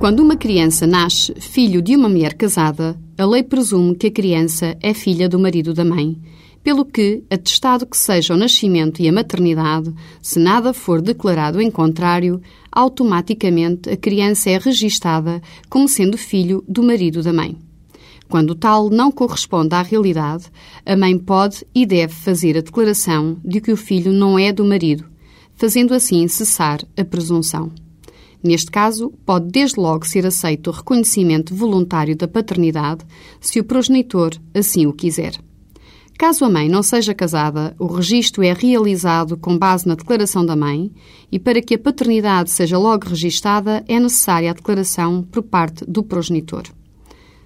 Quando uma criança nasce filho de uma mulher casada, a lei presume que a criança é filha do marido da mãe, pelo que, atestado que seja o nascimento e a maternidade, se nada for declarado em contrário, automaticamente a criança é registada como sendo filho do marido da mãe. Quando tal não corresponde à realidade, a mãe pode e deve fazer a declaração de que o filho não é do marido, fazendo assim cessar a presunção. Neste caso, pode desde logo ser aceito o reconhecimento voluntário da paternidade, se o progenitor assim o quiser. Caso a mãe não seja casada, o registro é realizado com base na declaração da mãe e para que a paternidade seja logo registada é necessária a declaração por parte do progenitor.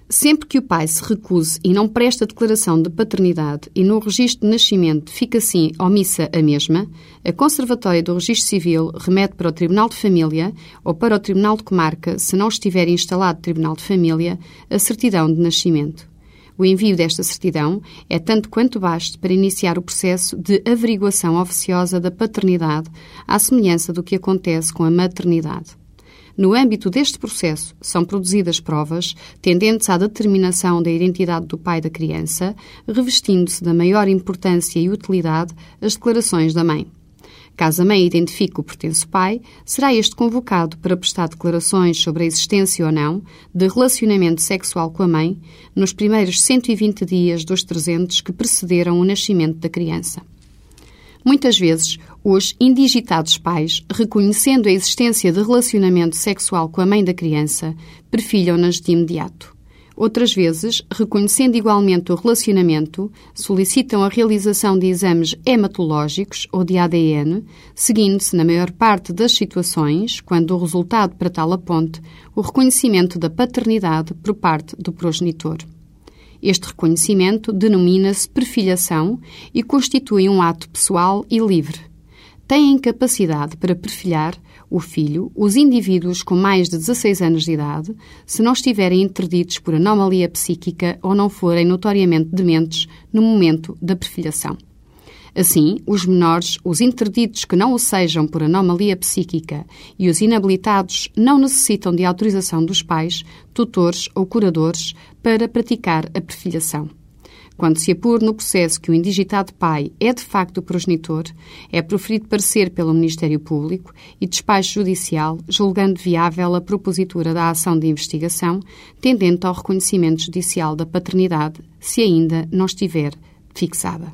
Sempre que o pai se recuse e não presta declaração de paternidade e no registro de nascimento fica assim omissa a mesma, a Conservatória do Registro Civil remete para o Tribunal de Família ou para o Tribunal de Comarca, se não estiver instalado Tribunal de Família, a certidão de nascimento. O envio desta certidão é tanto quanto baste para iniciar o processo de averiguação oficiosa da paternidade, à semelhança do que acontece com a maternidade. No âmbito deste processo, são produzidas provas tendentes à determinação da identidade do pai da criança, revestindo-se da maior importância e utilidade as declarações da mãe. Caso a mãe identifique o pertence pai, será este convocado para prestar declarações sobre a existência ou não de relacionamento sexual com a mãe nos primeiros 120 dias dos 300 que precederam o nascimento da criança. Muitas vezes, os indigitados pais, reconhecendo a existência de relacionamento sexual com a mãe da criança, perfilham-nas de imediato. Outras vezes, reconhecendo igualmente o relacionamento, solicitam a realização de exames hematológicos ou de ADN, seguindo-se, na maior parte das situações, quando o resultado para tal aponte, o reconhecimento da paternidade por parte do progenitor. Este reconhecimento denomina-se perfilhação e constitui um ato pessoal e livre. Têm capacidade para perfilhar o filho os indivíduos com mais de 16 anos de idade, se não estiverem interditos por anomalia psíquica ou não forem notoriamente dementes no momento da perfilhação. Assim, os menores, os interditos que não o sejam por anomalia psíquica e os inabilitados não necessitam de autorização dos pais, tutores ou curadores para praticar a perfilhação. Quando se apure no processo que o indigitado pai é de facto o progenitor, é proferido parecer pelo Ministério Público e despacho judicial, julgando viável a propositura da ação de investigação, tendente ao reconhecimento judicial da paternidade, se ainda não estiver fixada.